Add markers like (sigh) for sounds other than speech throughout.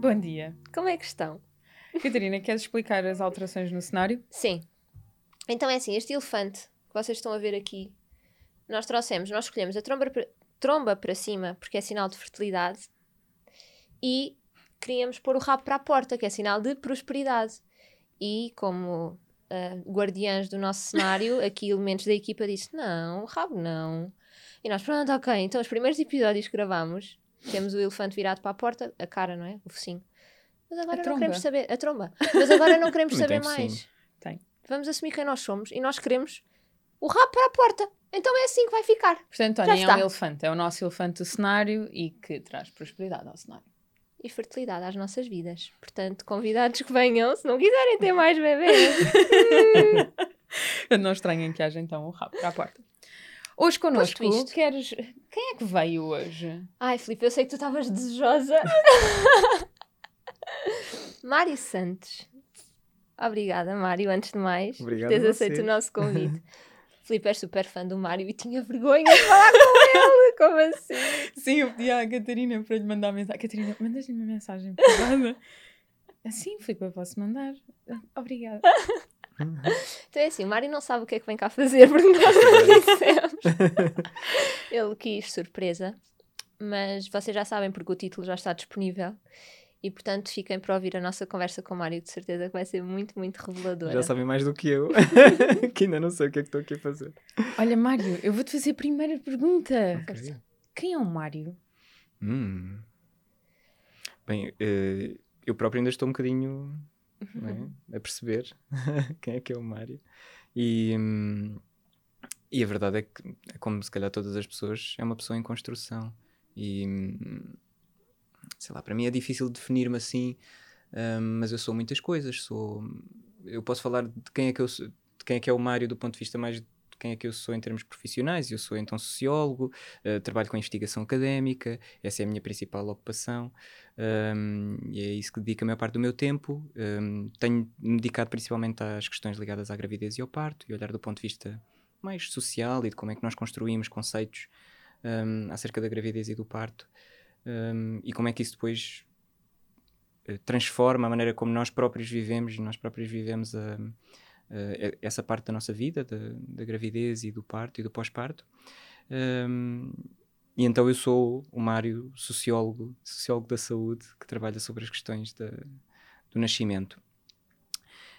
Bom dia. Como é que estão? Catarina, queres explicar as alterações no cenário? Sim. Então é assim, este elefante que vocês estão a ver aqui, nós trouxemos, nós escolhemos a tromba, tromba para cima porque é sinal de fertilidade e queríamos pôr o rabo para a porta, que é sinal de prosperidade. E como uh, guardiãs do nosso cenário, (laughs) aqui elementos da equipa disse: não, o rabo não. E nós, pronto, ok. Então, os primeiros episódios que gravamos, temos o elefante virado para a porta, a cara, não é? O focinho. Mas agora não queremos saber. A tromba. Mas agora não queremos (laughs) saber mais. Tem. Vamos assumir quem nós somos e nós queremos o rabo para a porta. Então é assim que vai ficar. Portanto, Tony é um elefante. É o nosso elefante do cenário e que traz prosperidade ao cenário e fertilidade às nossas vidas. Portanto, convidados que venham, se não quiserem ter mais bebês. (laughs) não estranhem que haja então o rabo para a porta. Hoje connosco, queres... quem é que veio hoje? Ai, Filipe, eu sei que tu estavas desejosa. (laughs) Mário Santos. Obrigada, Mário, antes de mais, Obrigado por teres aceito o nosso convite. (laughs) Filipe é super fã do Mário e tinha vergonha de falar com ele. Como assim? Sim, eu pedi à Catarina para lhe mandar mensagem. Catarina, mandas-lhe uma mensagem privada? (laughs) Sim, Filipe, eu posso mandar. Obrigada. (laughs) Então é assim, o Mário não sabe o que é que vem cá fazer, porque nós não (laughs) dissemos. (laughs) Ele quis surpresa, mas vocês já sabem porque o título já está disponível. E portanto, fiquem para ouvir a nossa conversa com o Mário, de certeza que vai ser muito, muito reveladora. Já sabem mais do que eu, que ainda não sei o que é que estou aqui a fazer. Olha, Mário, eu vou-te fazer a primeira pergunta. Okay. Quem é o Mário? Hum. Bem, uh, eu próprio ainda estou um bocadinho. É, a perceber (laughs) quem é que é o Mário. E, hum, e a verdade é que, é como se calhar todas as pessoas, é uma pessoa em construção. E. Hum, sei lá, para mim é difícil definir-me assim, um, mas eu sou muitas coisas. Sou, eu posso falar de quem é que eu sou, de quem é que é o Mário do ponto de vista mais quem é que eu sou em termos profissionais. Eu sou então sociólogo, uh, trabalho com investigação académica, essa é a minha principal ocupação um, e é isso que dedico a maior parte do meu tempo. Um, Tenho-me dedicado principalmente às questões ligadas à gravidez e ao parto e olhar do ponto de vista mais social e de como é que nós construímos conceitos um, acerca da gravidez e do parto um, e como é que isso depois uh, transforma a maneira como nós próprios vivemos e nós próprios vivemos a, a, essa parte da nossa vida, da, da, gravidez e do parto e do pós-parto. Um, e então eu sou o Mário, sociólogo, sociólogo da saúde, que trabalha sobre as questões da, do nascimento.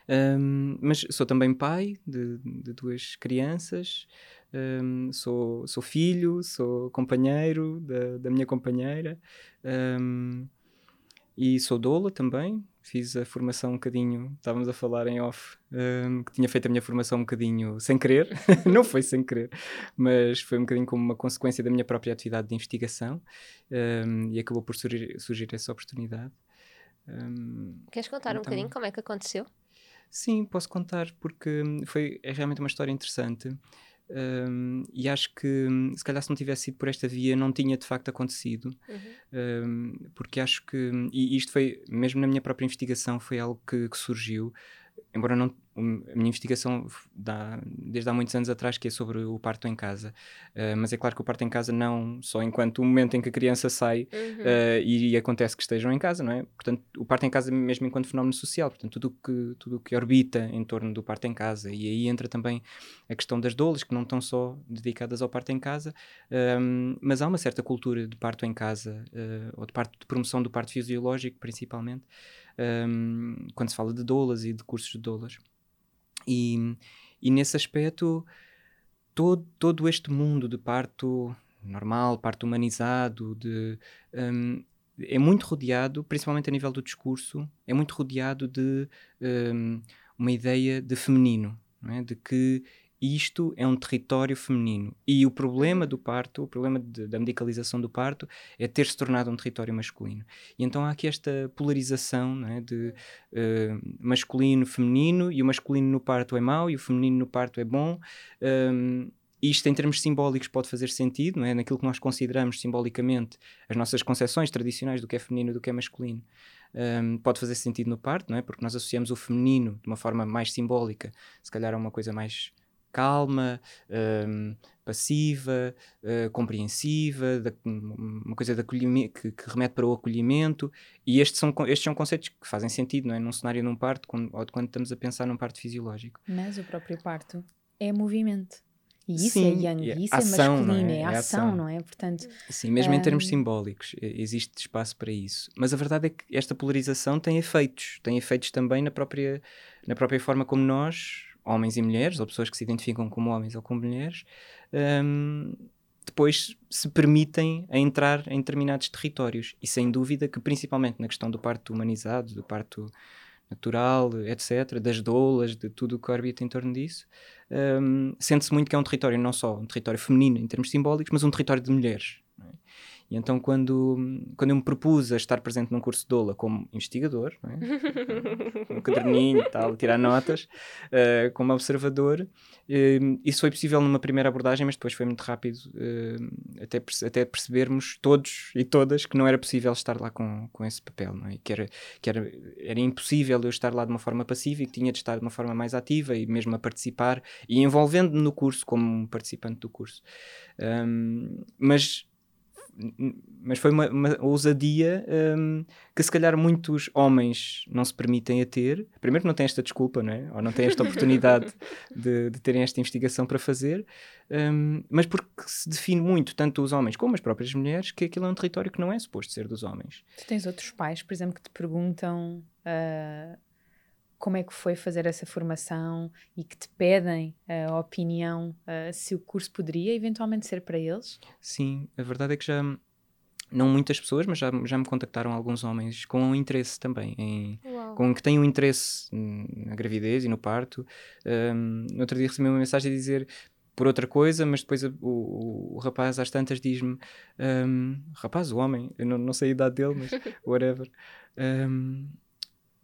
Um, mas sou também pai de, de duas crianças, um, sou, sou filho, sou companheiro da, da minha companheira um, e sou doula também. Fiz a formação um bocadinho, estávamos a falar em off, um, que tinha feito a minha formação um bocadinho sem querer, (laughs) não foi sem querer, mas foi um bocadinho como uma consequência da minha própria atividade de investigação e acabou por surgir, surgir essa oportunidade. Queres contar então, um bocadinho como é que aconteceu? Sim, posso contar, porque foi é realmente uma história interessante. Um, e acho que se calhar se não tivesse sido por esta via não tinha de facto acontecido uhum. um, porque acho que e isto foi mesmo na minha própria investigação foi algo que, que surgiu embora não a minha investigação dá, desde há muitos anos atrás que é sobre o parto em casa uh, mas é claro que o parto em casa não só enquanto o momento em que a criança sai uhum. uh, e, e, acontece que estejam em casa não é portanto o parto em casa mesmo enquanto fenómeno social portanto tudo que tudo que orbita em torno do parto em casa e aí entra também a questão das dolas que não estão só dedicadas ao parto em casa um, mas há uma certa cultura de parto em casa uh, ou de, parto, de promoção do parto fisiológico principalmente um, quando se fala de doulas e de cursos de doulas. E, e nesse aspecto, todo, todo este mundo de parto normal, parto humanizado, de, um, é muito rodeado, principalmente a nível do discurso, é muito rodeado de um, uma ideia de feminino. é? de que isto é um território feminino. E o problema do parto, o problema de, da medicalização do parto, é ter se tornado um território masculino. E então há aqui esta polarização é? de uh, masculino, feminino, e o masculino no parto é mau e o feminino no parto é bom. Um, isto, em termos simbólicos, pode fazer sentido, não é? Naquilo que nós consideramos simbolicamente as nossas concepções tradicionais do que é feminino e do que é masculino. Um, pode fazer sentido no parto, não é? Porque nós associamos o feminino de uma forma mais simbólica, se calhar a uma coisa mais calma, um, passiva, uh, compreensiva, da, uma coisa de acolhimento, que, que, remete para o acolhimento. E estes são, estes são conceitos que fazem sentido, não é? Num cenário num parto, quando, ou quando estamos a pensar num parto fisiológico. Mas o próprio parto é movimento. E isso é Sim, é yang, e isso ação, é masculino, é? é, ação, ação, não é? Portanto, Sim, mesmo um... em termos simbólicos, existe espaço para isso. Mas a verdade é que esta polarização tem efeitos, tem efeitos também na própria, na própria forma como nós homens e mulheres, ou pessoas que se identificam como homens ou como mulheres, um, depois se permitem entrar em determinados territórios. E sem dúvida que, principalmente na questão do parto humanizado, do parto natural, etc., das doulas, de tudo o que orbita em torno disso, um, sente-se muito que é um território não só um território feminino em termos simbólicos, mas um território de mulheres. E então, quando, quando eu me propus a estar presente num curso de Doula como investigador, é? um caderninho e tal, tirar notas, uh, como observador, uh, isso foi possível numa primeira abordagem, mas depois foi muito rápido uh, até, até percebermos todos e todas que não era possível estar lá com, com esse papel, não é? que, era, que era, era impossível eu estar lá de uma forma passiva e que tinha de estar de uma forma mais ativa e mesmo a participar e envolvendo-me no curso como um participante do curso. Um, mas mas foi uma, uma ousadia um, que se calhar muitos homens não se permitem a ter. Primeiro não têm esta desculpa, não é? Ou não têm esta oportunidade (laughs) de, de, terem esta investigação para fazer, um, mas porque se define muito, tanto os homens como as próprias mulheres, que aquilo é um território que não é suposto ser dos homens. Tu tens outros pais, por exemplo, que te perguntam... Uh como é que foi fazer essa formação e que te pedem a opinião uh, se o curso poderia eventualmente ser para eles? Sim, a verdade é que já não muitas pessoas, mas já, já me contactaram alguns homens com interesse também, em, com que têm um interesse na gravidez e no parto. Um, no outro dia recebi uma mensagem a dizer por outra coisa, mas depois o, o, o rapaz às tantas diz-me: um, rapaz, o homem, eu não, não sei a idade dele, mas (laughs) whatever. Um,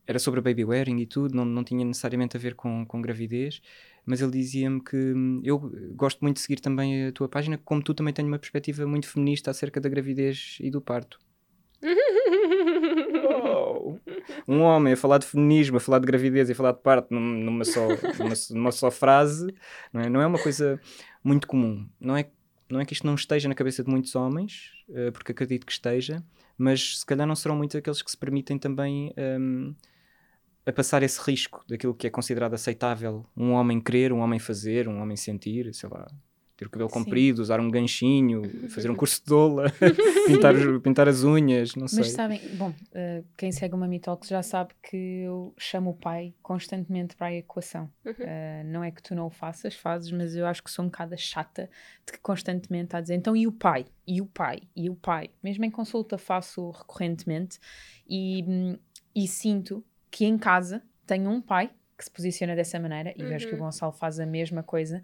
era sobre a baby wearing e tudo, não, não tinha necessariamente a ver com, com gravidez, mas ele dizia-me que hum, eu gosto muito de seguir também a tua página, como tu também tenho uma perspectiva muito feminista acerca da gravidez e do parto. (laughs) oh. Um homem a falar de feminismo, a falar de gravidez e a falar de parto numa só, numa, numa só frase, não é? não é uma coisa muito comum. Não é, não é que isto não esteja na cabeça de muitos homens, uh, porque acredito que esteja, mas se calhar não serão muitos aqueles que se permitem também. Um, a passar esse risco daquilo que é considerado aceitável um homem querer, um homem fazer, um homem sentir, sei lá, ter o cabelo Sim. comprido, usar um ganchinho, (laughs) fazer um curso de doula, (laughs) pintar, pintar as unhas, não sei. Mas sabem, bom, uh, quem segue uma Mitalks já sabe que eu chamo o pai constantemente para a equação. Uh, não é que tu não o faças, fazes, mas eu acho que sou um bocado chata de que constantemente está a dizer então e o pai? E o pai? E o pai? Mesmo em consulta faço recorrentemente e, hum, e sinto que em casa tenho um pai que se posiciona dessa maneira e uhum. vejo que o uhum. Gonçalo faz a mesma coisa.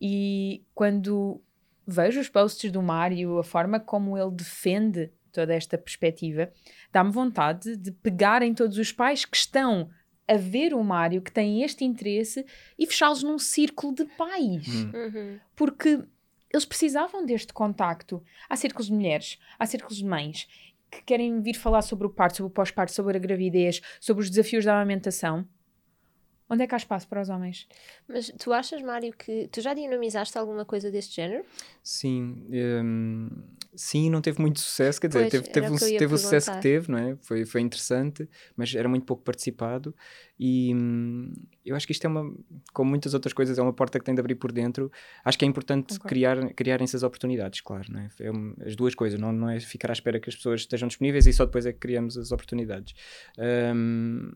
E quando vejo os posts do Mário, a forma como ele defende toda esta perspectiva, dá-me vontade de pegar em todos os pais que estão a ver o Mário, que têm este interesse, e fechá-los num círculo de pais. Hum. Uhum. Porque eles precisavam deste contacto. Há círculos de mulheres, há círculos de mães que querem vir falar sobre o parto, sobre o pós-parto, sobre a gravidez, sobre os desafios da amamentação, onde é que há espaço para os homens? Mas tu achas, Mário, que tu já dinamizaste alguma coisa deste género? Sim, um, sim, não teve muito sucesso, quer dizer, pois, teve, teve, o, teve o sucesso que teve, não é? Foi, foi interessante, mas era muito pouco participado e hum, eu acho que isto é uma, como muitas outras coisas, é uma porta que tem de abrir por dentro. Acho que é importante criar, criarem essas oportunidades, claro, não é? é as duas coisas, não, não é ficar à espera que as pessoas estejam disponíveis e só depois é que criamos as oportunidades. Um,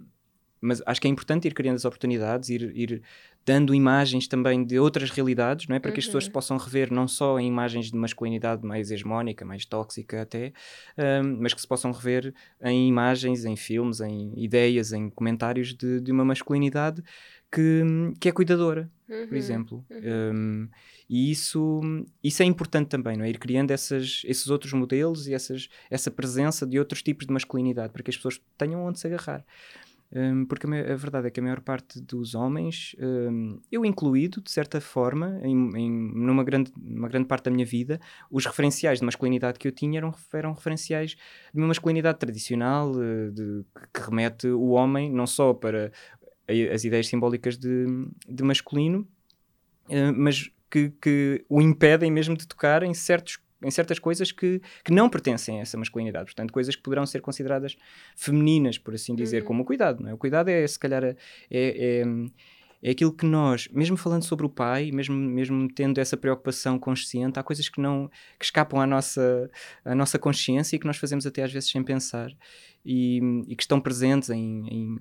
mas acho que é importante ir criando as oportunidades, ir, ir dando imagens também de outras realidades, não é? Para que as pessoas se uhum. possam rever não só em imagens de masculinidade mais hegemónica, mais tóxica até, um, mas que se possam rever em imagens, em filmes, em ideias, em comentários de, de uma masculinidade que, que é cuidadora, Uhum. por exemplo. Uhum. Um, e isso, isso é importante também, não é? Ir criando essas, esses outros modelos e essas, essa presença de outros tipos de masculinidade para que as pessoas tenham onde se agarrar. Um, porque a, a verdade é que a maior parte dos homens, um, eu incluído, de certa forma, em, em- numa grande, uma grande parte da minha vida, os referenciais de masculinidade que eu tinha eram, eram referenciais de uma masculinidade tradicional, eh, de- que remete o homem não só para as ideias simbólicas de, de masculino, eh, mas que, que o impedem mesmo de tocar em, certos, em certas coisas que, que não pertencem a essa masculinidade. Portanto, coisas que poderão ser consideradas femininas, por assim dizer, Uhum. como o cuidado. Não é? O cuidado é, se calhar, é, é, é aquilo que nós, mesmo falando sobre o pai, mesmo, mesmo tendo essa preocupação consciente, há coisas que não que escapam à nossa, à nossa consciência e que nós fazemos até às vezes sem pensar e, e que estão presentes em, em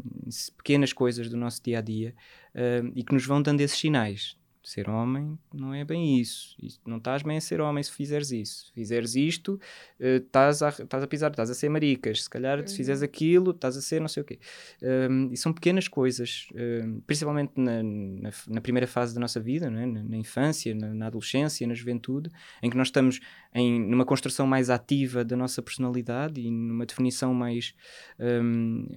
pequenas coisas do nosso dia a dia eh, e que nos vão dando esses sinais. Ser homem não é bem isso. Não estás bem a ser homem se fizeres isso. Se fizeres isto, eh, estás a, estás a pisar, estás a ser maricas. Se calhar, se Uhum. fizeres aquilo, estás a ser não sei o quê. Um, e são pequenas coisas, um, principalmente na, na, na primeira fase da nossa vida, não é? na, na infância, na, na adolescência, na juventude, em que nós estamos em, numa construção mais ativa da nossa personalidade e numa definição mais, um,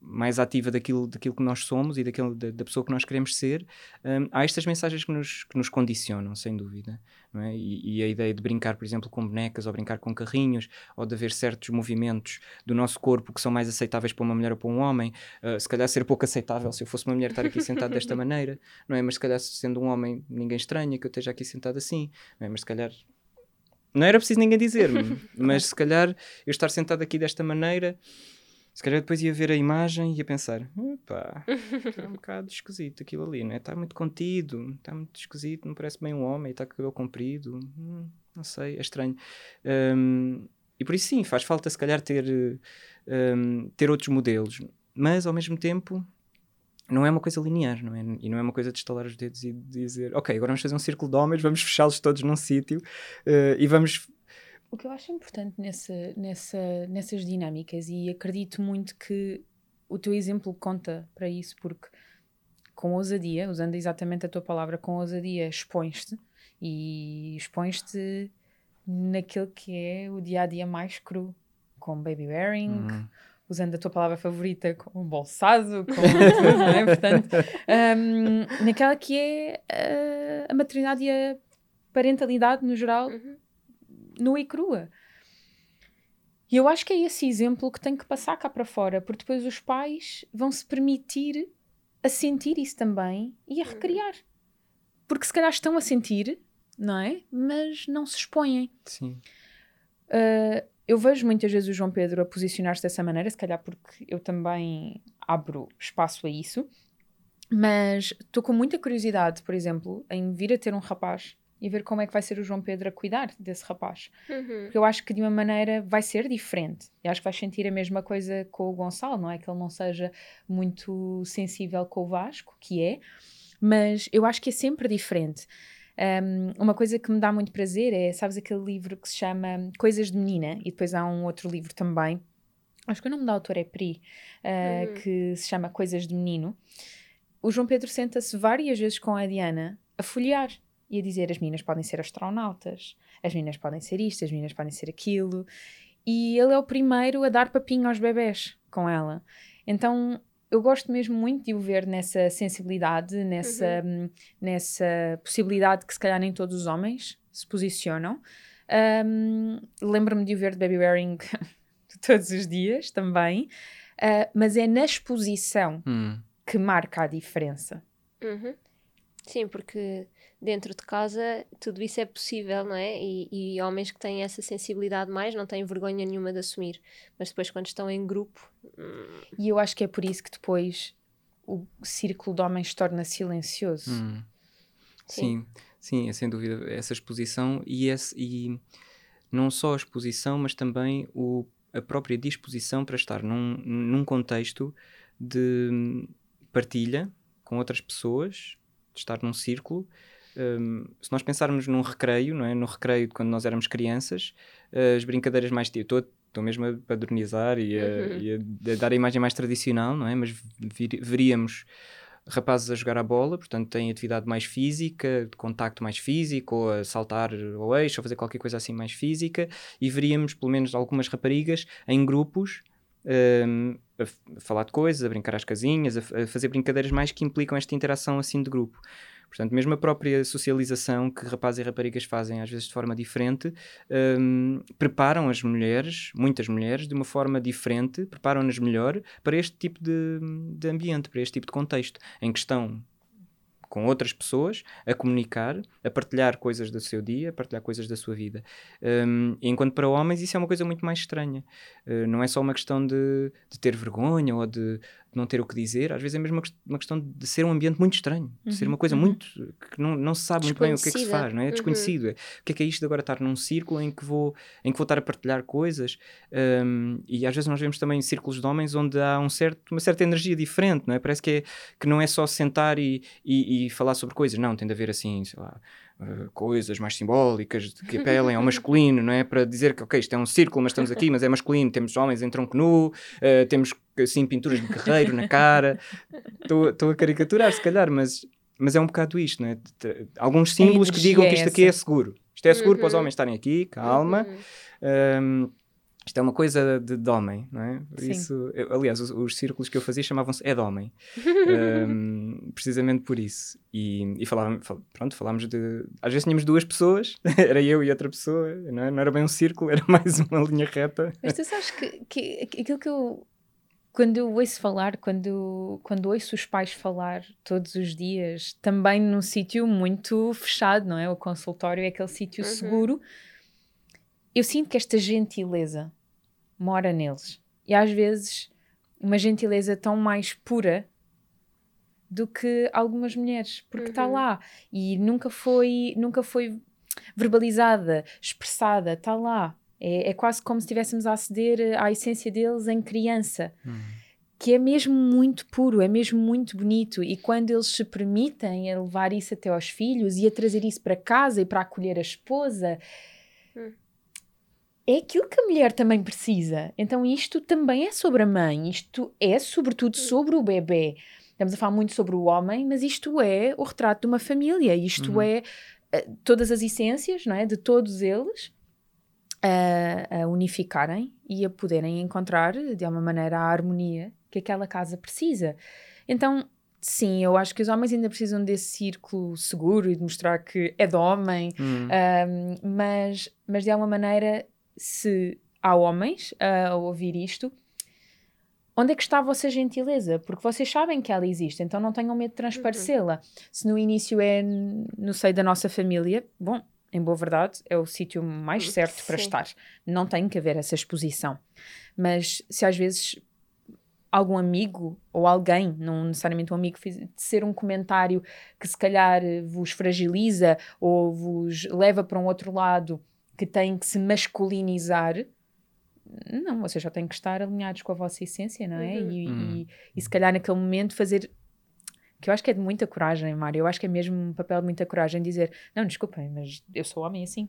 mais ativa daquilo, daquilo que nós somos e daquilo, da, da pessoa que nós queremos ser. Há estas mensagens que nos, que nos condicionam, sem dúvida. É? e, e a ideia de brincar, por exemplo, com bonecas ou brincar com carrinhos, ou de haver certos movimentos do nosso corpo que são mais aceitáveis para uma mulher ou para um homem, uh, se calhar ser pouco aceitável se eu fosse uma mulher estar aqui sentado desta (laughs) maneira, não é? Mas se calhar sendo um homem, ninguém estranha que eu esteja aqui sentado assim, não é? Mas se calhar não era preciso ninguém dizer-me, (laughs) mas se calhar eu estar sentado aqui desta maneira, se calhar depois ia ver a imagem e ia pensar: pá, está um (laughs) bocado esquisito aquilo ali, não é? Está muito contido, está muito esquisito, não parece bem um homem, está com o cabelo comprido, hum, não sei, é estranho. Um, e por isso, sim, faz falta se calhar ter, um, ter outros modelos, mas ao mesmo tempo. Não é uma coisa linear, não é? E não é uma coisa de estalar os dedos e dizer, ok, agora vamos fazer um círculo de homens, vamos fechá-los todos num sítio uh, e vamos O que eu acho importante nessa, nessa, nessas dinâmicas, e acredito muito que o teu exemplo conta para isso, porque com ousadia, usando exatamente a tua palavra, com ousadia, expões-te e expões-te naquele que é o dia a dia mais cru, com baby wearing, Uhum. usando a tua palavra favorita, com bolsado, com (laughs) tudo, não é? Portanto, um, naquela que é uh, a maternidade e a parentalidade no geral Uhum. Nua e crua. E eu acho que é esse exemplo que tem que passar cá para fora, porque depois os pais vão se permitir a sentir isso também e a recriar. Porque se calhar estão a sentir, não é? Mas não se expõem. Sim. Uh, eu vejo muitas vezes o João Pedro a posicionar-se dessa maneira, se calhar porque eu também abro espaço a isso, mas estou com muita curiosidade, por exemplo, em vir a ter um rapaz e ver como é que vai ser o João Pedro a cuidar desse rapaz. Uhum. Porque eu acho que de uma maneira vai ser diferente. E acho que vais sentir a mesma coisa com o Gonçalo, não é? Que ele não seja muito sensível com o Vasco, que é, mas eu acho que é sempre diferente. Um, uma coisa que me dá muito prazer é, sabes, aquele livro que se chama Coisas de Menina, e depois há um outro livro também, acho que o nome da autora é Pri, uh, Uhum. que se chama Coisas de Menino. O João Pedro senta-se várias vezes com a Diana a folhear e a dizer as meninas podem ser astronautas, as meninas podem ser isto, as meninas podem ser aquilo. E ele é o primeiro a dar papinho aos bebés com ela. Então eu gosto mesmo muito de o ver nessa sensibilidade, nessa, hum, nessa possibilidade que se calhar nem todos os homens se posicionam. Um, Lembro-me de o ver de baby wearing (laughs) todos os dias também, uh, mas é na exposição Hum. que marca a diferença. Uhum. Sim, porque dentro de casa tudo isso é possível, não é? E, e homens que têm essa sensibilidade mais não têm vergonha nenhuma de assumir. Mas depois, quando estão em grupo, hum, E eu acho que é por isso que depois o círculo de homens se torna silencioso. Hum. Sim. Sim, sim, é sem dúvida essa exposição e, esse, e não só a exposição, mas também o, a própria disposição para estar num, num contexto de partilha com outras pessoas, estar num círculo. Um, se nós pensarmos num recreio, não é? No recreio de quando nós éramos crianças, as brincadeiras mais tipo, estou estou mesmo a padronizar e a, Uhum. e a- a dar a imagem mais tradicional, não é? Mas vir- veríamos rapazes a jogar a bola, portanto têm atividade mais física, de contacto mais físico, ou a saltar ao eixo, ou fazer qualquer coisa assim mais física, e veríamos pelo menos algumas raparigas em grupos um, a, a, falar de coisas, a brincar às casinhas, a, a, fazer brincadeiras mais que implicam esta interação assim de grupo. Portanto, mesmo a própria socialização que rapazes e raparigas fazem às vezes de forma diferente, um, preparam as mulheres, muitas mulheres, de uma forma diferente, preparam-nas melhor para este tipo de, de ambiente, para este tipo de contexto, em que estão com outras pessoas, a comunicar, a partilhar coisas do seu dia, a partilhar coisas da sua vida. Um, enquanto para homens isso é uma coisa muito mais estranha. Uh, não é só uma questão de, de ter vergonha ou de, não ter o que dizer, às vezes é mesmo uma questão de ser um ambiente muito estranho, de ser uma coisa uhum. muito que não, não se sabe muito bem o que é que se faz, não é? é desconhecido. Uhum. O que é que é isto de agora estar num círculo em que vou, em que vou estar a partilhar coisas? Um, e às vezes nós vemos também círculos de homens onde há um certo, uma certa energia diferente, não é? Parece que, é, que não é só sentar e, e, e falar sobre coisas, não, tem de haver assim, sei lá Uh, coisas mais simbólicas que apelem ao (laughs) masculino, não é? Para dizer que, ok, isto é um círculo, mas estamos aqui, mas é masculino, temos homens em tronco nu, uh, temos, assim, pinturas de guerreiro na cara. Estou a caricaturar, se calhar, mas, mas é um bocado isto, não é? Alguns símbolos que digam que isto aqui é seguro. Isto é seguro uhum. para os uhum. homens estarem aqui, calma. Uhum. Um, isto é uma coisa de, de homem, não é? Isso, eu, aliás, os, os, círculos que eu fazia chamavam-se é de homem, (laughs) um, precisamente por isso. E, e falávamos, pronto, falámos de. Às vezes tínhamos duas pessoas, (laughs) era eu e outra pessoa, não, é? não era bem um círculo, era (laughs) mais uma linha reta. Mas tu sabes que, que aquilo que eu. Quando eu ouço falar, quando, quando ouço os pais falar todos os dias, também num sítio muito fechado, não é? O consultório é aquele sítio uhum. seguro eu sinto que esta gentileza mora neles. E às vezes uma gentileza tão mais pura do que algumas mulheres, porque está uhum. lá e nunca foi, nunca foi verbalizada, expressada, está lá. É, é, quase como se estivéssemos a aceder à essência deles em criança. Uhum. Que é mesmo muito puro, é mesmo muito bonito, e quando eles se permitem a levar isso até aos filhos e a trazer isso para casa e para acolher a esposa, uhum é aquilo que a mulher também precisa. Então isto também é sobre a mãe, isto é sobretudo sobre o bebê. Estamos a falar muito sobre o homem, mas isto é o retrato de uma família, isto uhum. é uh, todas as essências, não é, de todos eles a, a unificarem e a poderem encontrar de alguma maneira a harmonia que aquela casa precisa. Então, Sim, eu acho que os homens ainda precisam desse círculo seguro e de mostrar que é de homem, um, uhum. mas, mas de alguma maneira se há homens a ouvir isto, onde é que está a vossa gentileza? Porque vocês sabem que ela existe, então não tenham medo de transparecê-la. Uhum. Se no início é no seio da nossa família, bom, em boa verdade, é o sítio mais uhum. certo Sim. para estar. Não tem que haver essa exposição. Mas se às vezes algum amigo ou alguém, não necessariamente um amigo, de ser um comentário que se calhar vos fragiliza ou vos leva para um outro lado que têm que se masculinizar. Não, vocês já têm que estar alinhados com a vossa essência, não é? Uhum. E, uhum. e, e, se calhar naquele momento fazer. Que eu acho que é de muita coragem, Mário. Eu acho que é mesmo um papel de muita coragem dizer: Não, desculpem, mas eu sou homem assim.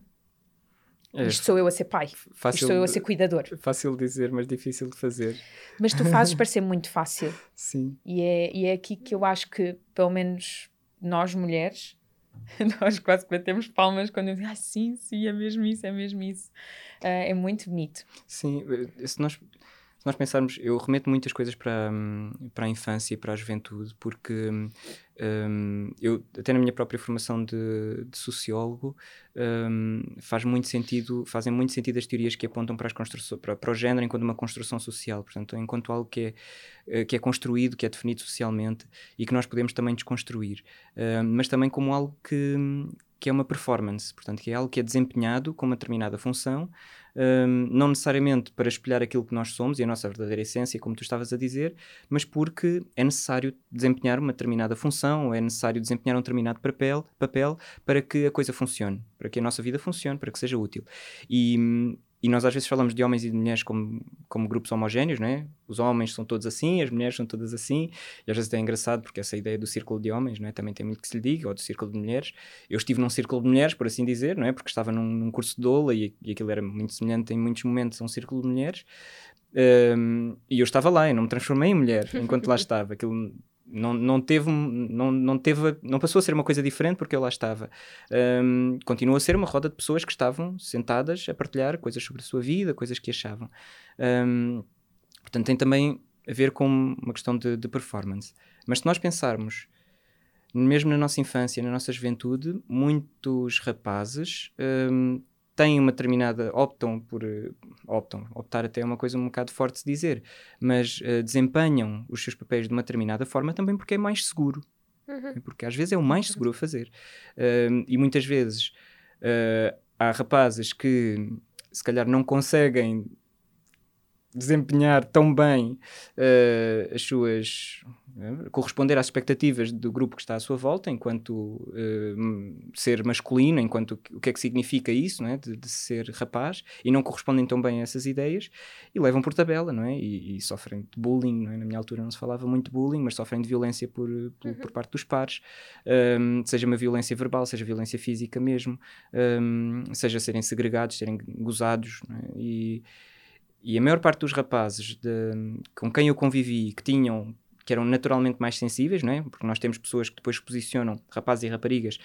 É, Isto sou eu a ser pai. Fácil, Isto sou eu a ser cuidador. Fácil de dizer, mas difícil de fazer. Mas tu fazes (laughs) parecer muito fácil. Sim. E é, e é aqui que eu acho que, pelo menos nós mulheres, (laughs) Nós quase batemos palmas quando eu digo, ah, sim, sim, é mesmo isso, é mesmo isso. Uh, é muito bonito. Sim, eh, se nós, se nós pensarmos, eu remeto muitas coisas para, hum, para a infância e para a juventude, porque um, eu, até na minha própria formação de, de sociólogo, um, faz muito sentido, fazem muito sentido as teorias que apontam para, as construções, para, para o género enquanto uma construção social, portanto, enquanto algo que é, eh, que é construído, que é definido socialmente e que nós podemos também desconstruir, um, mas também como algo que, que é uma performance, portanto, que é algo que é desempenhado com uma determinada função, um, não necessariamente para espelhar aquilo que nós somos e a nossa verdadeira essência, como tu estavas a dizer, mas porque é necessário desempenhar uma determinada função, é necessário desempenhar um determinado papel, papel para que a coisa funcione, para que a nossa vida funcione, para que seja útil. E, e nós às vezes falamos de homens e de mulheres como, como grupos homogéneos, né? Os homens são todos assim, as mulheres são todas assim, e às vezes é engraçado porque essa ideia do círculo de homens, né? Também tem muito que se lhe diga, ou do círculo de mulheres. Eu estive num círculo de mulheres, por assim dizer, não é? Porque estava num, num curso de doula e, e aquilo era muito semelhante em muitos momentos a um círculo de mulheres. Um, e eu estava lá, eu não me transformei em mulher (laughs) enquanto lá estava. Aquilo não, não teve, não, não teve, não passou a ser uma coisa diferente porque eu lá estava. Um, continua a ser uma roda de pessoas que estavam sentadas a partilhar coisas sobre a sua vida, coisas que achavam. Um, portanto, tem também a ver com uma questão de, de performance. Mas se nós pensarmos mesmo na nossa infância, na nossa juventude, muitos rapazes têm uma determinada. optam por. optam, optar até é uma coisa um bocado forte de dizer, mas uh, desempenham os seus papéis de uma determinada forma também porque é mais seguro. Uhum. Porque às vezes é o mais seguro a fazer. Uh, e muitas vezes uh, há rapazes que se calhar não conseguem desempenhar tão bem uh, as suas uh, corresponder às expectativas do grupo que está à sua volta enquanto uh, ser masculino enquanto o que é que significa isso não é? de, de, ser rapaz e não correspondem tão bem a essas ideias e levam por tabela não é e, e sofrem de bullying é? na minha altura não se falava muito de bullying mas sofrem de violência por, por, uhum. por parte dos pares um, seja uma violência verbal seja violência física mesmo um, seja serem segregados serem gozados é? e e a maior parte dos rapazes de, com quem eu convivi que tinham que eram naturalmente mais sensíveis, não é? porque nós temos pessoas que depois posicionam, rapazes e raparigas,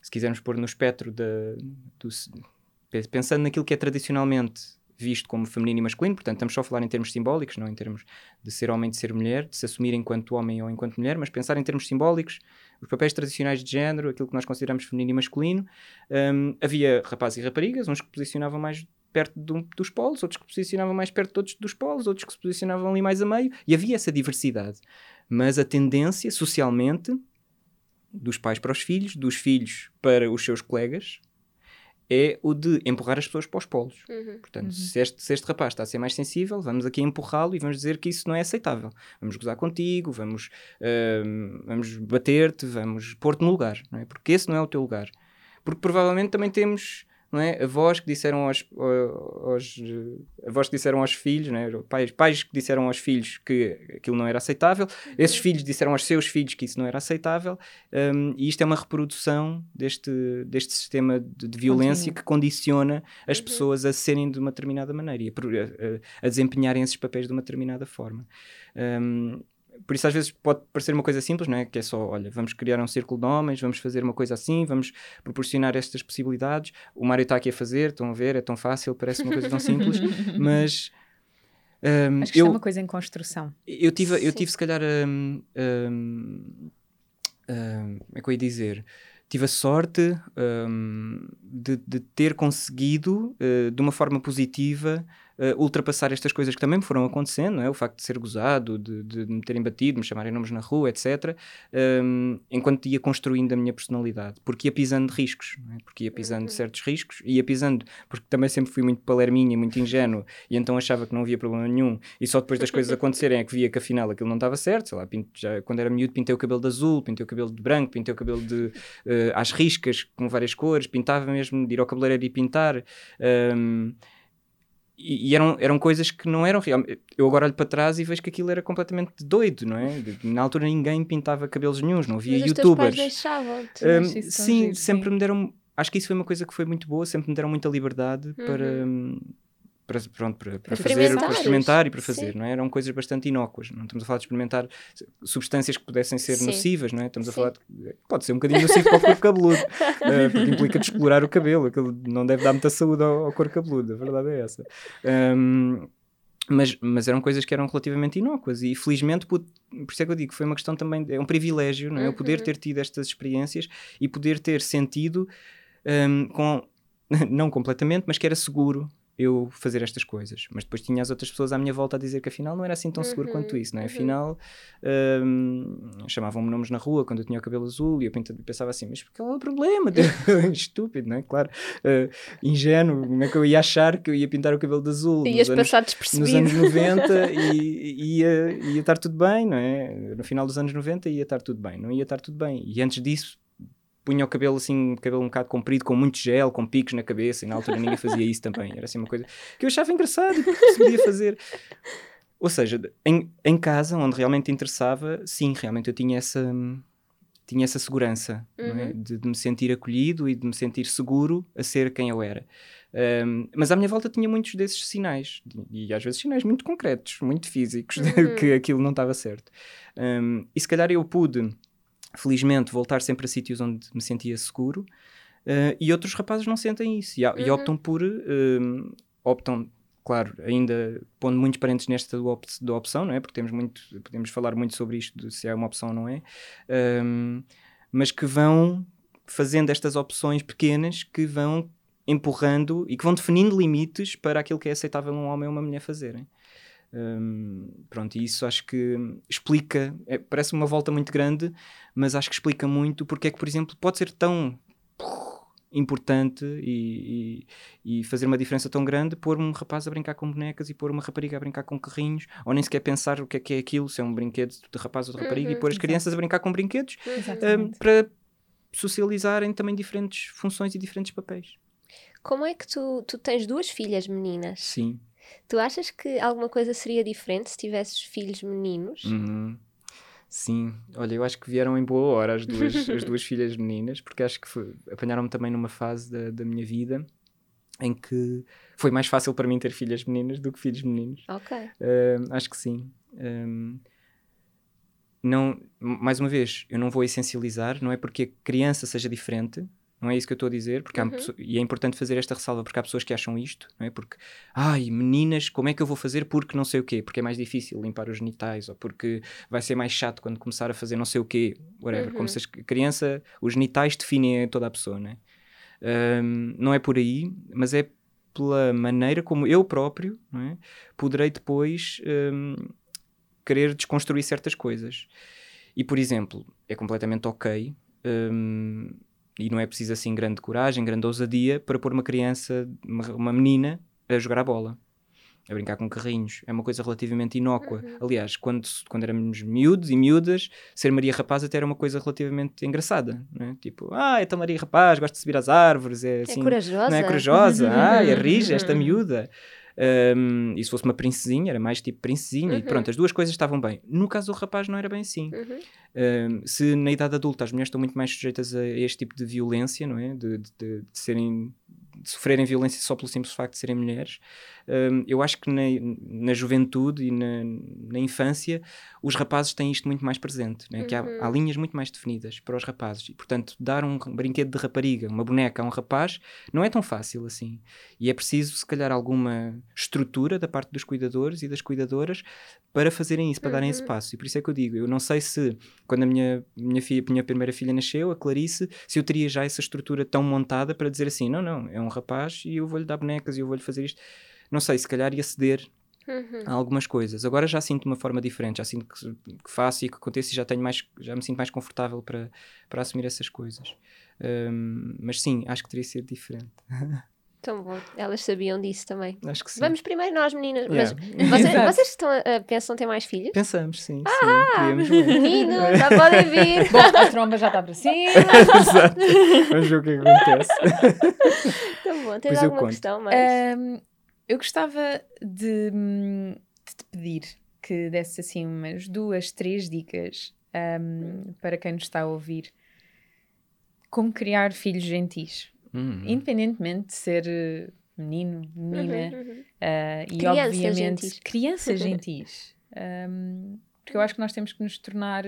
se quisermos pôr no espectro de, do, pensando naquilo que é tradicionalmente visto como feminino e masculino, portanto estamos só a falar em termos simbólicos, não em termos de ser homem, de ser mulher, de se assumir enquanto homem ou enquanto mulher, mas pensar em termos simbólicos, os papéis tradicionais de género, aquilo que nós consideramos feminino e masculino, um, havia rapazes e raparigas, uns que posicionavam mais perto do, dos polos, outros que se posicionavam mais perto de todos dos polos, outros que se posicionavam ali mais a meio, e havia essa diversidade. Mas a tendência, socialmente, dos pais para os filhos, dos filhos para os seus colegas, é o de empurrar as pessoas para os polos. Uhum. Portanto, uhum. Se, este, se este rapaz está a ser mais sensível, vamos aqui empurrá-lo e vamos dizer que isso não é aceitável. Vamos gozar contigo, vamos, uh, vamos bater-te, vamos pôr-te no lugar, não é? porque esse não é o teu lugar. Porque provavelmente também temos não é? Avós que disseram aos, aos, avós que disseram aos filhos, não é? pais, pais que disseram aos filhos que aquilo não era aceitável, esses uhum. filhos disseram aos seus filhos que isso não era aceitável, um, e isto é uma reprodução deste, deste sistema de, de violência Continua. que condiciona as uhum. pessoas a serem de uma determinada maneira e a, a, a desempenharem esses papéis de uma determinada forma. Um, por isso às vezes pode parecer uma coisa simples, não é? Que é só, olha, vamos criar um círculo de homens, vamos fazer uma coisa assim, vamos proporcionar estas possibilidades. O Mário está aqui a fazer, estão a ver, é tão fácil, parece uma coisa tão simples, (laughs) mas... Um, Acho que eu, é uma coisa em construção. Eu tive, eu tive se calhar, um, um, como é que eu ia dizer? Tive a sorte de, de, ter conseguido, uh, de uma forma positiva, uh, ultrapassar estas coisas que também me foram acontecendo, não é? o facto de ser gozado, de, de me terem batido, me chamarem nomes na rua, etc., um, enquanto ia construindo a minha personalidade, porque ia pisando riscos, é? porque ia pisando uhum. certos riscos, ia pisando, porque também sempre fui muito palerminha, muito ingênuo, e então achava que não havia problema nenhum, e só depois das coisas acontecerem é que via que afinal aquilo não estava certo, sei lá, pinto, já, quando era miúdo pintei o cabelo de azul, pintei o cabelo de branco, pintei o cabelo de uh, às riscas, com várias cores, pintava mesmo de ir ao cabeleireiro e pintar. Um, e, e, eram, eram coisas que não eram real. Eu agora olho para trás e vejo que aquilo era completamente doido, não é? Na altura ninguém pintava cabelos nenhums, não havia Mas youtubers. deixavam um, sim, sempre me deram. Acho que isso foi uma coisa que foi muito boa, sempre me deram muita liberdade uhum. para, para, pronto, para, para fazer, para experimentar e para fazer, Sim. não é? Eram coisas bastante inócuas. Não estamos a falar de experimentar substâncias que pudessem ser Sim. nocivas, não é? Estamos Sim. a falar de, pode ser um bocadinho nocivo para o corpo cabeludo, uh, (laughs) porque implica descolorar o cabelo, aquilo não deve dar muita saúde ao, ao corpo cabeludo, a verdade é essa. Um, mas, mas eram coisas que eram relativamente inócuas e felizmente por, por isso é que eu digo foi uma questão também é um privilégio não é? Eu poder uhum. ter tido estas experiências e poder ter sentido um, com (laughs) não completamente mas que era seguro eu fazer estas coisas. Mas depois tinha as outras pessoas à minha volta a dizer que afinal não era assim tão seguro uhum, quanto isso, não é? Uhum. Afinal, um, chamavam-me nomes na rua quando eu tinha o cabelo azul e eu pensava assim, mas qual é o problema? (laughs) Estúpido, não é? Claro, uh, ingênuo, como é que eu ia achar que eu ia pintar o cabelo de azul? Ias passar despercebido. Nos anos 90 (laughs) e ia, ia estar tudo bem, não é? No final dos anos 90 ia estar tudo bem, não ia estar tudo bem. E antes disso punha o cabelo assim, cabelo um bocado comprido, com muito gel, com picos na cabeça, e na altura ninguém fazia isso também. Era assim uma coisa que eu achava engraçado e que se podia fazer. Ou seja, em, em casa, onde realmente interessava, sim, realmente eu tinha essa, tinha essa segurança é? uhum. é? de, de, me sentir acolhido e de me sentir seguro a ser quem eu era. Um, mas à minha volta tinha muitos desses sinais, e às vezes sinais muito concretos, muito físicos, (laughs) uhum. que aquilo não estava certo. Um, e se calhar eu pude, felizmente, voltar sempre a sítios onde me sentia seguro, uh, e outros rapazes não sentem isso, e, uhum. e optam por. Um, optam claro, ainda pondo muitos parentes nesta do op da opção, não é? Porque temos muito, podemos falar muito sobre isto, de se é uma opção ou não é, um, mas que vão fazendo estas opções pequenas que vão empurrando e que vão definindo limites para aquilo que é aceitável um homem ou uma mulher fazerem. Um, pronto, e isso acho que explica, é, parece uma volta muito grande, mas acho que explica muito porque é que, por exemplo, pode ser tão importante e, e, e, fazer uma diferença tão grande pôr um rapaz a brincar com bonecas e pôr uma rapariga a brincar com carrinhos, ou nem sequer pensar o que é que é aquilo, se é um brinquedo de rapaz ou de rapariga, uhum, e pôr as crianças a brincar com brinquedos um, para socializarem também diferentes funções e diferentes papéis. Como é que tu, tu tens duas filhas meninas? Sim. Tu achas que alguma coisa seria diferente se tivesses filhos meninos? Uhum. Sim, olha, eu acho que vieram em boa hora as duas, (laughs) as duas filhas meninas, porque acho que apanharam-me também numa fase da, da minha vida em que foi mais fácil para mim ter filhas meninas do que filhos meninos. Ok. Uh, acho que sim. Um, não, mais uma vez, eu não vou essencializar, não é porque a criança seja diferente, não é isso que eu estou a dizer, porque uhum. e é importante fazer esta ressalva, porque há pessoas que acham isto, não é? Porque, ai, meninas, como é que eu vou fazer porque não sei o quê? Porque é mais difícil limpar os genitais, ou porque vai ser mais chato quando começar a fazer não sei o quê, whatever. Uhum. Como se a criança, os genitais definem toda a pessoa, não é? Um, não é por aí, mas é pela maneira como eu próprio é? poderei depois um, querer desconstruir certas coisas. E, por exemplo, é completamente ok. Um, e não é preciso assim grande coragem, grande ousadia para pôr uma criança, uma, uma menina, a jogar a bola, a brincar com carrinhos. É uma coisa relativamente inócua. Uhum. Aliás, quando, quando éramos miúdos e miúdas, ser Maria Rapaz até era uma coisa relativamente engraçada. Né? Tipo, ah, então Maria Rapaz, gosta de subir às árvores, é, é assim, é corajosa. Não é corajosa, (laughs) ah, é rija esta miúda. Um, e se fosse uma princesinha, era mais tipo princesinha, uhum. e pronto, as duas coisas estavam bem. No caso do rapaz, não era bem assim. Uhum. Um, se na idade adulta as mulheres estão muito mais sujeitas a este tipo de violência, não é? De, de, de, de serem de sofrerem violência só pelo simples facto de serem mulheres. Um, eu acho que na, na juventude e na, na, infância os rapazes têm isto muito mais presente, né? que há, há, uhum. linhas muito mais definidas para os rapazes e, portanto, dar um brinquedo de rapariga, uma boneca a um rapaz, não é tão fácil assim. E é preciso, se calhar, alguma estrutura da parte dos cuidadores e das cuidadoras para fazerem isso, para uhum. darem esse uhum. passo. E por isso é que eu digo, eu não sei se, quando a minha, minha, filha, minha primeira filha nasceu, a Clarice, se eu teria já essa estrutura tão montada para dizer assim, não, não, é um rapaz e eu vou-lhe dar bonecas e eu vou-lhe fazer isto. Não sei, se calhar ia ceder Uhum. a algumas coisas. Agora já sinto de uma forma diferente, já sinto que, que, faço e que acontece e já tenho mais, já me sinto mais confortável para, para assumir essas coisas. Um, mas sim, acho que teria sido diferente. (laughs) Tão bom. Elas sabiam disso também. Acho que sim. Vamos primeiro nós, meninas. Yeah. Mas vocês, (laughs) vocês estão, uh, pensam ter mais filhos? Pensamos, sim. Ah, sim, (laughs) menino, já podem vir. Bom, a tromba já está para cima. Exato. Vamos ver o que acontece. Tão bom. Tens alguma questão mais? Um, eu gostava de, de, te pedir que desse assim umas duas, três dicas um, para quem nos está a ouvir. Como criar filhos gentis uhum. independentemente de ser eh, menino, menina, uhum, uhum. Uh, e crianças obviamente gentis. crianças gentis. (laughs) Um, porque eu acho que nós temos que nos tornar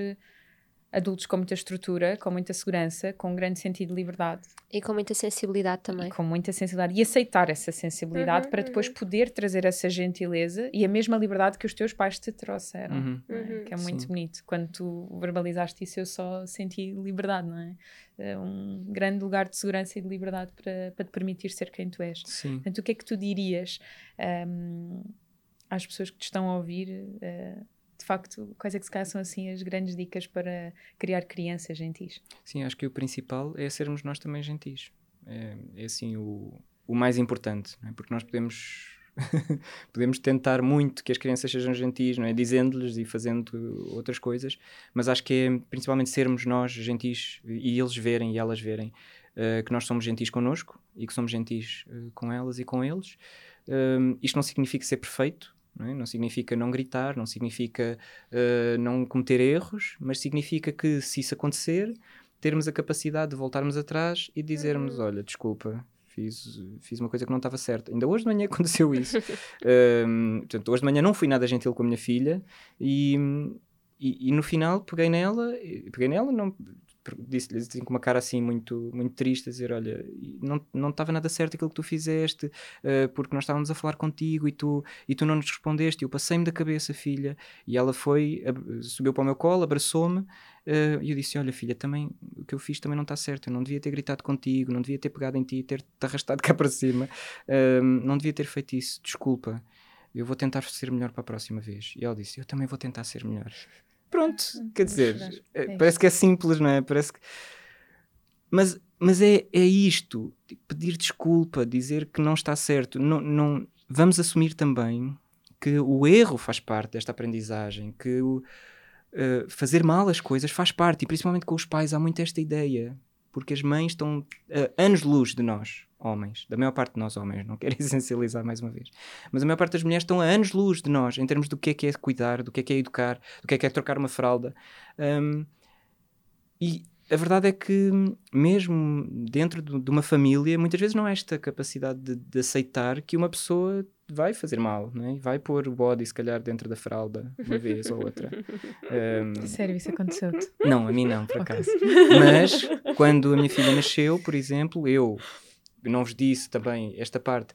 adultos com muita estrutura, com muita segurança, com um grande sentido de liberdade. E com muita sensibilidade também. E com muita sensibilidade. E aceitar essa sensibilidade uhum, para depois uhum. poder trazer essa gentileza e a mesma liberdade que os teus pais te trouxeram. Uhum. É? Que é muito Sim. bonito. Quando tu verbalizaste isso, eu só senti liberdade, não é? é um grande lugar de segurança e de liberdade para, para te permitir ser quem tu és. Sim. Portanto, o que é que tu dirias um, às pessoas que te estão a ouvir? Uh, de facto, quais é que se calhar são assim as grandes dicas para criar crianças gentis? Sim, acho que o principal é sermos nós também gentis. É, é assim o, o mais importante, é? porque nós podemos (laughs) podemos tentar muito que as crianças sejam gentis, não é? Dizendo-lhes e fazendo outras coisas, mas acho que é principalmente sermos nós gentis e eles verem e elas verem uh, que nós somos gentis connosco e que somos gentis uh, com elas e com eles. Uh, isto não significa ser perfeito, não, é? não, significa não gritar, não significa uh, não cometer erros, mas significa que se isso acontecer, termos a capacidade de voltarmos atrás e dizermos: uhum. Olha, desculpa, Fiz, fiz uma coisa que não estava certa. Ainda hoje de manhã (laughs) aconteceu isso. um, (laughs) portanto, hoje de manhã não fui nada gentil com a minha filha e, e, e no final peguei nela, peguei nela, não, disse-lhe assim, com uma cara assim muito, muito triste, a dizer: Olha, não, não estava nada certo aquilo que tu fizeste, uh, porque nós estávamos a falar contigo e tu, e tu não nos respondeste. Eu passei-me da cabeça, filha, e ela foi, subiu para o meu colo, abraçou-me, uh, e eu disse: Olha, filha, também o que eu fiz também não está certo. Eu não devia ter gritado contigo, não devia ter pegado em ti e ter-te arrastado cá para cima, uh, não devia ter feito isso, desculpa. Eu vou tentar ser melhor para a próxima vez. E ela disse: Eu também vou tentar ser melhor. Pronto, quer dizer, é, parece que é simples, não é? Parece que... Mas, mas é, é isto: tipo, pedir desculpa, dizer que não está certo. Não, não, vamos assumir também que o erro faz parte desta aprendizagem, que o, uh, fazer mal as coisas faz parte, e principalmente com os pais há muito esta ideia, porque as mães estão uh, anos-luz de nós homens, da maior parte de nós homens, não quero (laughs) essencializar mais uma vez, mas a maior parte das mulheres estão a anos-luz de nós, em termos do que é que é cuidar, do que é que é educar, do que é que é trocar uma fralda. Um, e a verdade é que, mesmo dentro de uma família, muitas vezes não há esta capacidade de, de aceitar que uma pessoa vai fazer mal, né? vai pôr o body, se calhar, dentro da fralda, uma vez ou outra. Um, Sério, isso aconteceu-te? Não, a mim não, por acaso. Mas, quando a minha filha nasceu, por exemplo, eu não vos disse também esta parte.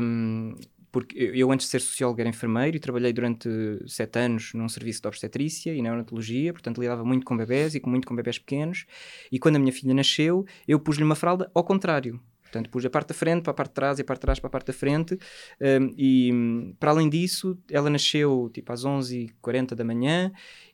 Um, porque eu, antes de ser sociólogo, era enfermeiro e trabalhei durante sete anos num serviço de obstetrícia e neonatologia, portanto lidava muito com bebés e muito com bebés pequenos. E quando a minha filha nasceu, eu pus-lhe uma fralda ao contrário. Portanto, pus a parte da frente para a parte de trás e a parte de trás para a parte da frente. Um, e para além disso, ela nasceu tipo às 11h40 da manhã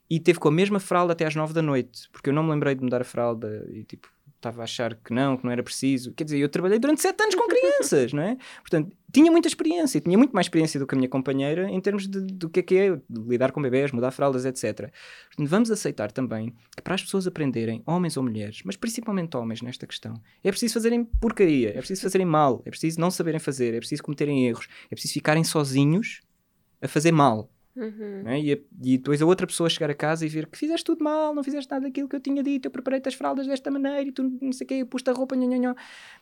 e teve com a mesma fralda até às 9 da noite, porque eu não me lembrei de mudar a fralda e tipo estava a achar que não, que não era preciso. Quer dizer, eu trabalhei durante sete anos com crianças, não é? Portanto, tinha muita experiência, tinha muito mais experiência do que a minha companheira em termos de, do que é que é lidar com bebés, mudar fraldas, etc. Portanto, vamos aceitar também que para as pessoas aprenderem, homens ou mulheres, mas principalmente homens nesta questão, é preciso fazerem porcaria, é preciso fazerem mal, é preciso não saberem fazer, é preciso cometerem erros, é preciso ficarem sozinhos a fazer mal. Uhum. Né? E, a, e, depois a outra pessoa chegar a casa e ver que fizeste tudo mal, não fizeste nada daquilo que eu tinha dito, eu preparei-te as fraldas desta maneira e tu não sei o que, pus-te a roupa, nhô, nhô, nhô,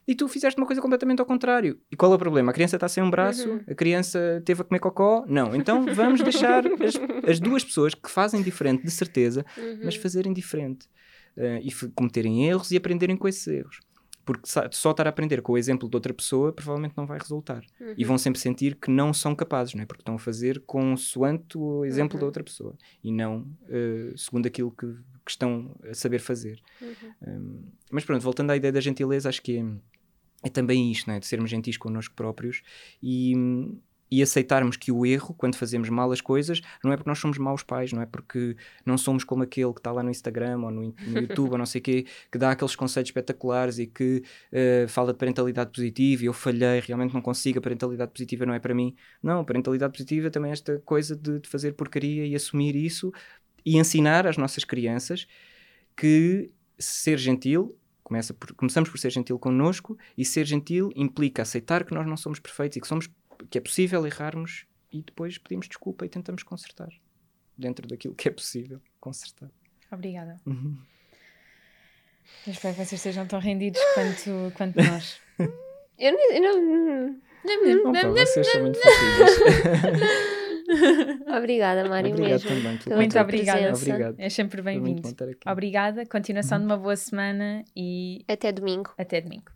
e tu fizeste uma coisa completamente ao contrário. E qual é o problema? A criança está sem um braço, uhum. a criança teve a comer cocó? Não. Então vamos (laughs) deixar as, as, duas pessoas que fazem diferente, de certeza, uhum. mas fazerem diferente. Uh, e cometerem erros e aprenderem com esses erros. Porque só estar a aprender com o exemplo de outra pessoa provavelmente não vai resultar. Uhum. E vão sempre sentir que não são capazes, não é? Porque estão a fazer consoante o exemplo uhum. da outra pessoa e não uh, segundo aquilo que, que, estão a saber fazer. Uhum. Um, mas pronto, voltando à ideia da gentileza, acho que é, é também isto, não é? De sermos gentis connosco próprios e e aceitarmos que o erro, quando fazemos mal as coisas, não é porque nós somos maus pais, não é porque não somos como aquele que está lá no Instagram ou no, no YouTube ou não sei o quê, que dá aqueles conceitos espetaculares e que uh, fala de parentalidade positiva e eu falhei, realmente não consigo, a parentalidade positiva não é para mim. Não, a parentalidade positiva também é esta coisa de, de fazer porcaria e assumir isso e ensinar às nossas crianças que ser gentil Começa por, começamos por ser gentil connosco e ser gentil implica aceitar que nós não somos perfeitos e que somos que é possível errarmos e depois pedimos desculpa e tentamos consertar dentro daquilo que é possível consertar. Obrigada. Uhum. Eu espero que vocês estejam tão rendidos quanto, quanto nós. (laughs) eu não. Eu não... Não, vocês são muito fofinhos. (laughs) obrigada, Mário. Obrigado mesmo, também. Muito obrigada. Obrigado. É sempre bem-vindo. Obrigada. Continuação de uma boa semana e. Até domingo. Até domingo.